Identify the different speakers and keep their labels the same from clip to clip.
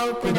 Speaker 1: open,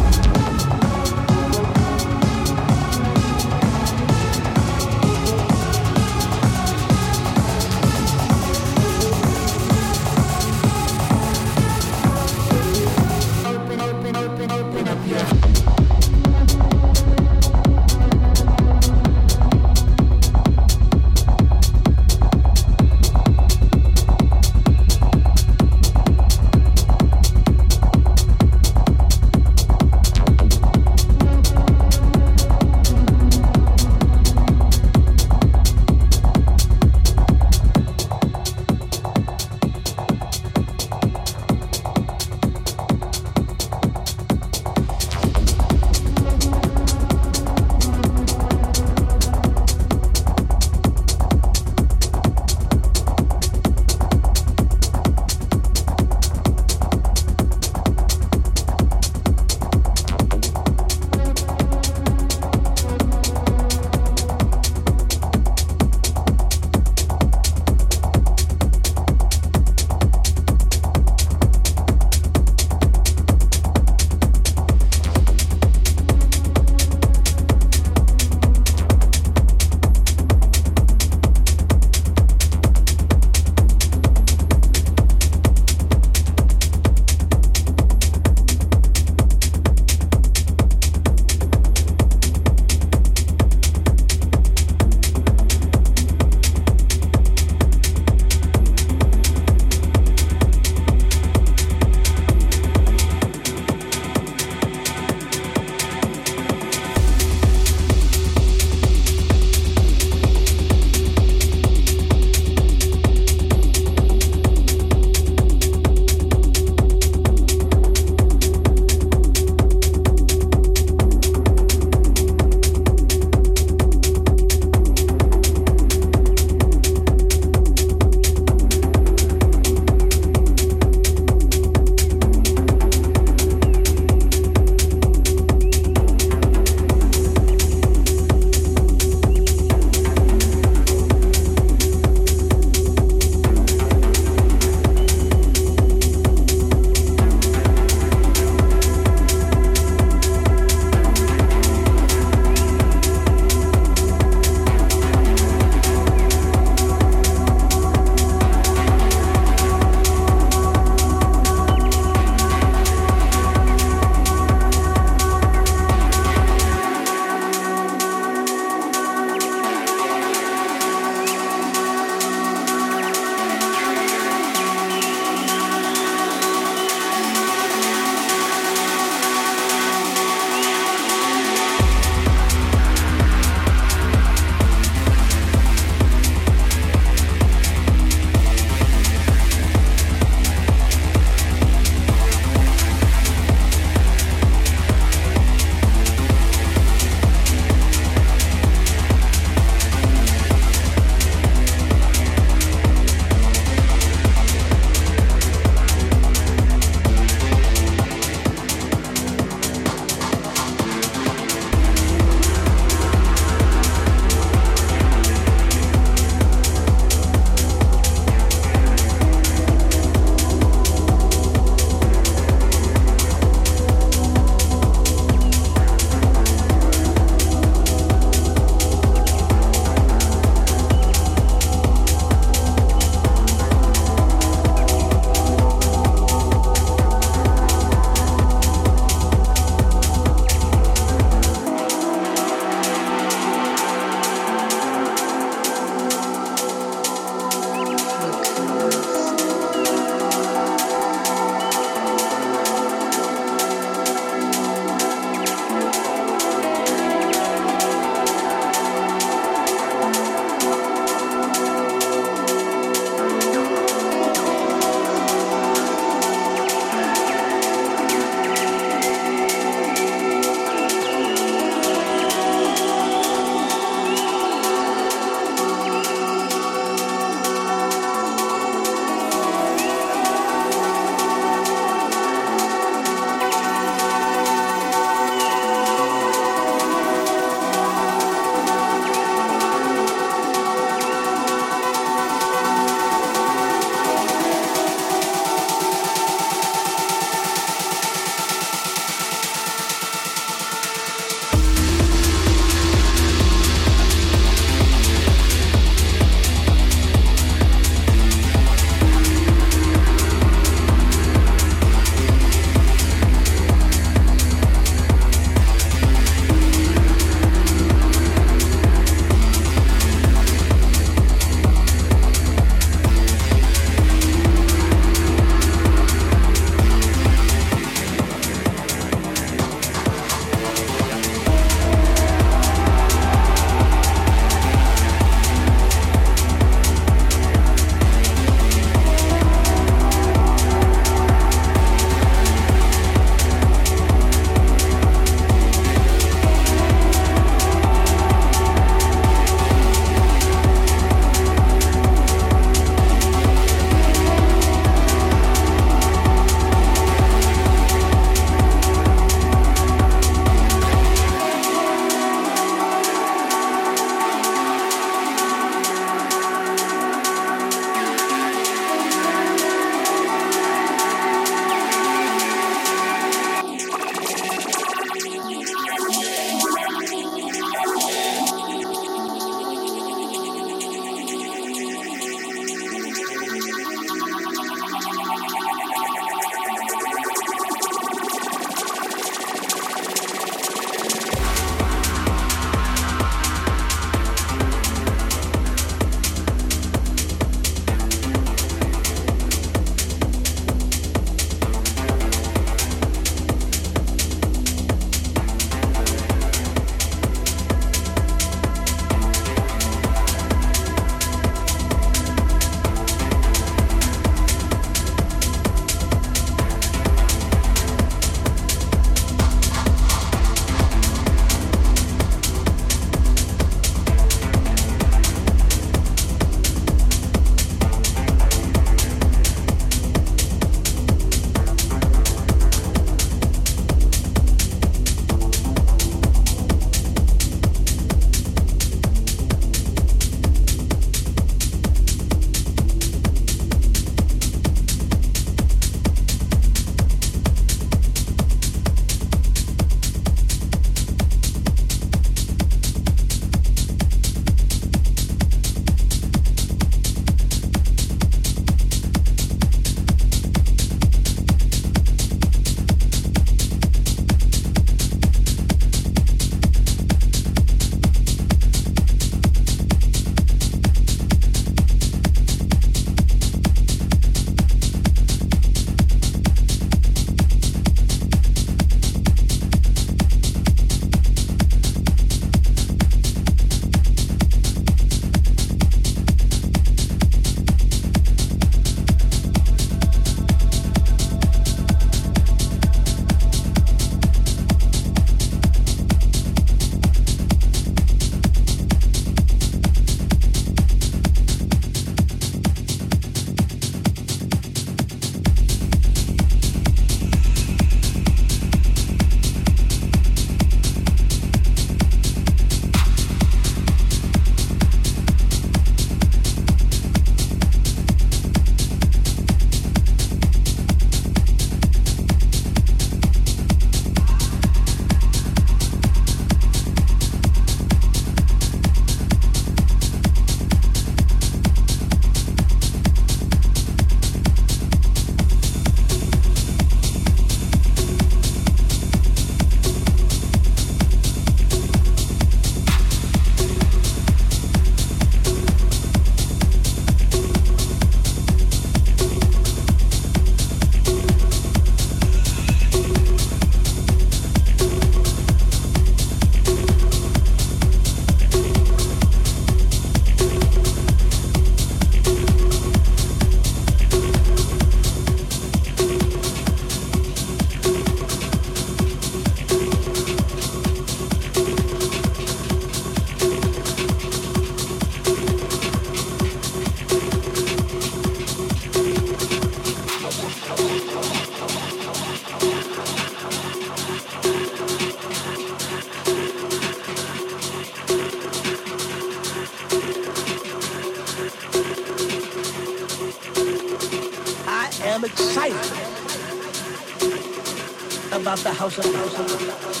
Speaker 2: the house of house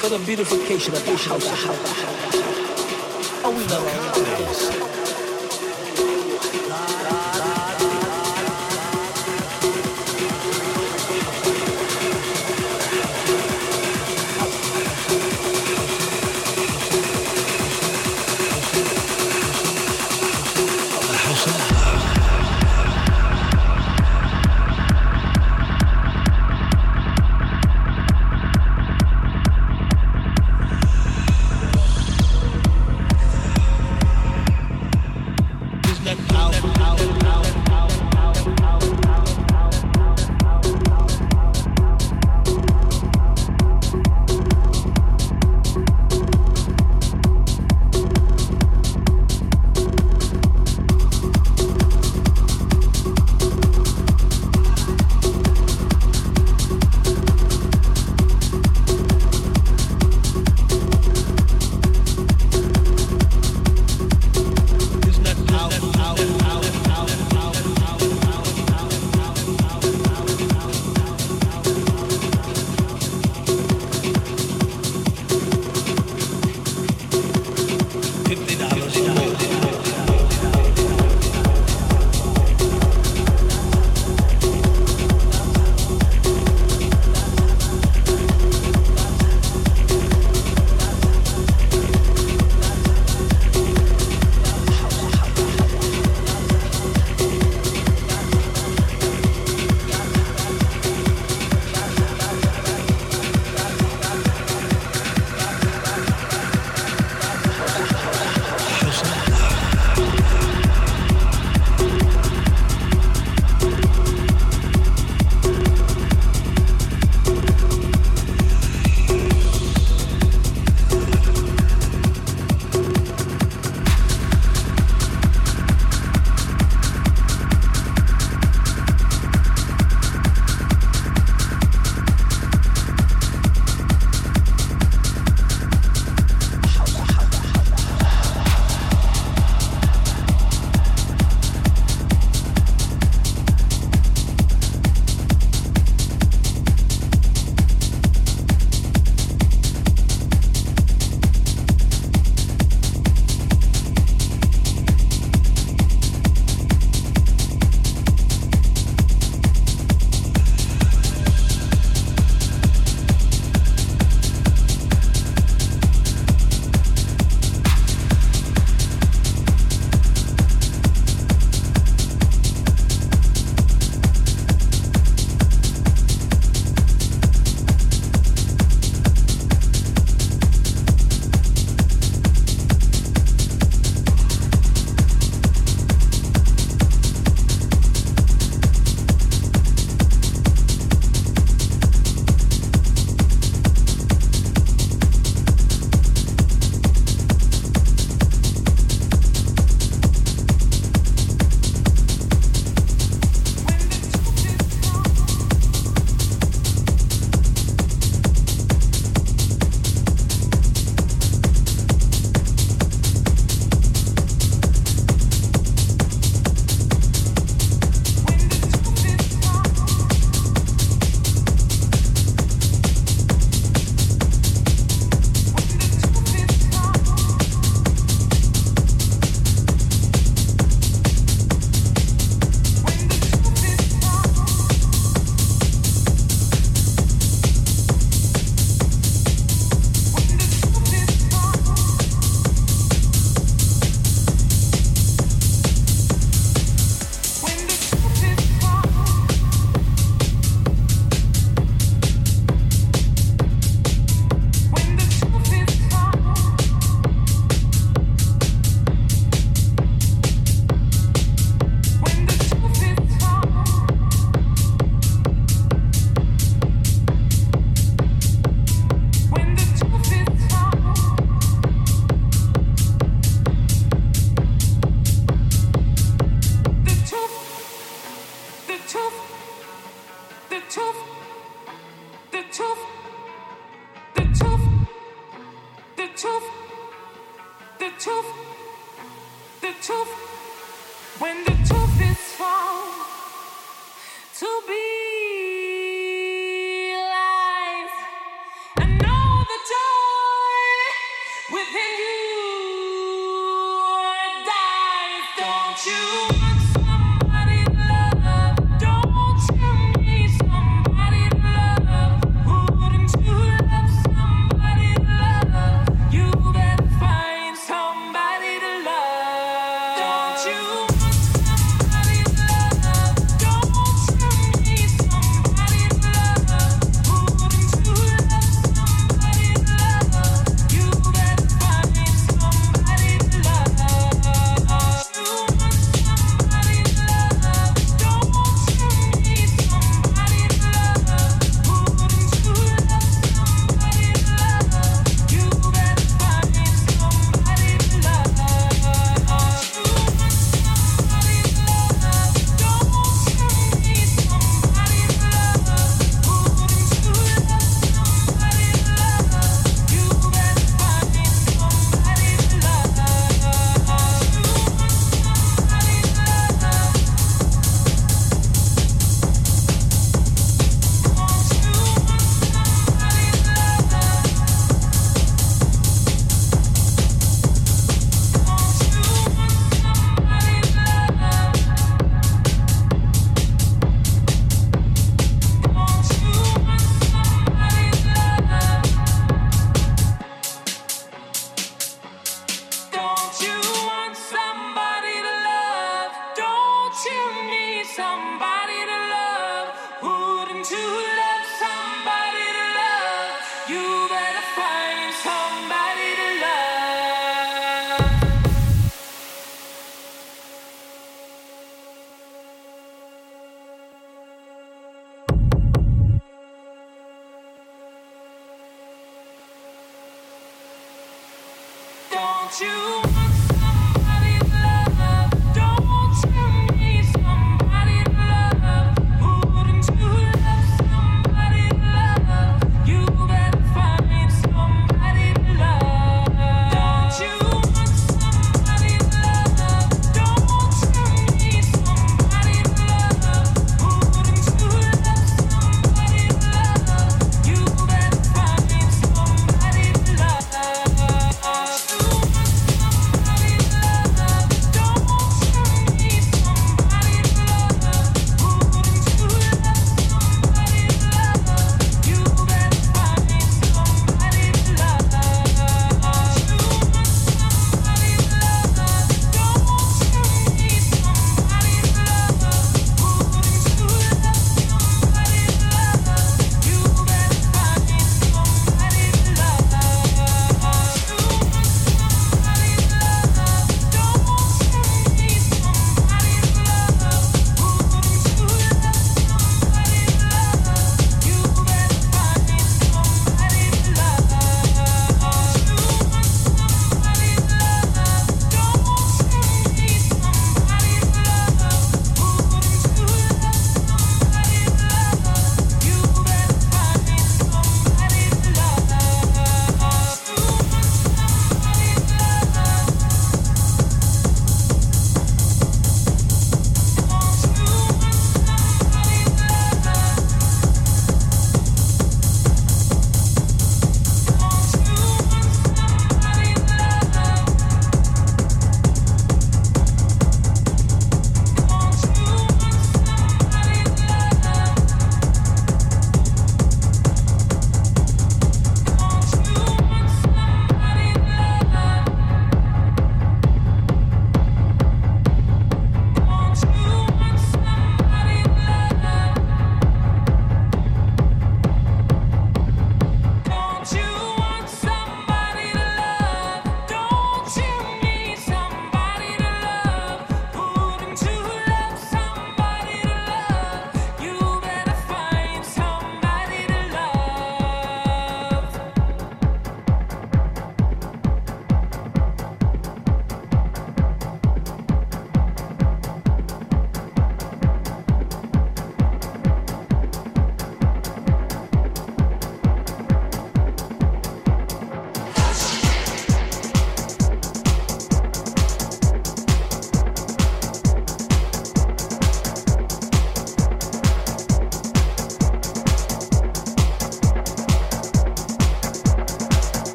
Speaker 2: for the beautification of the house of house.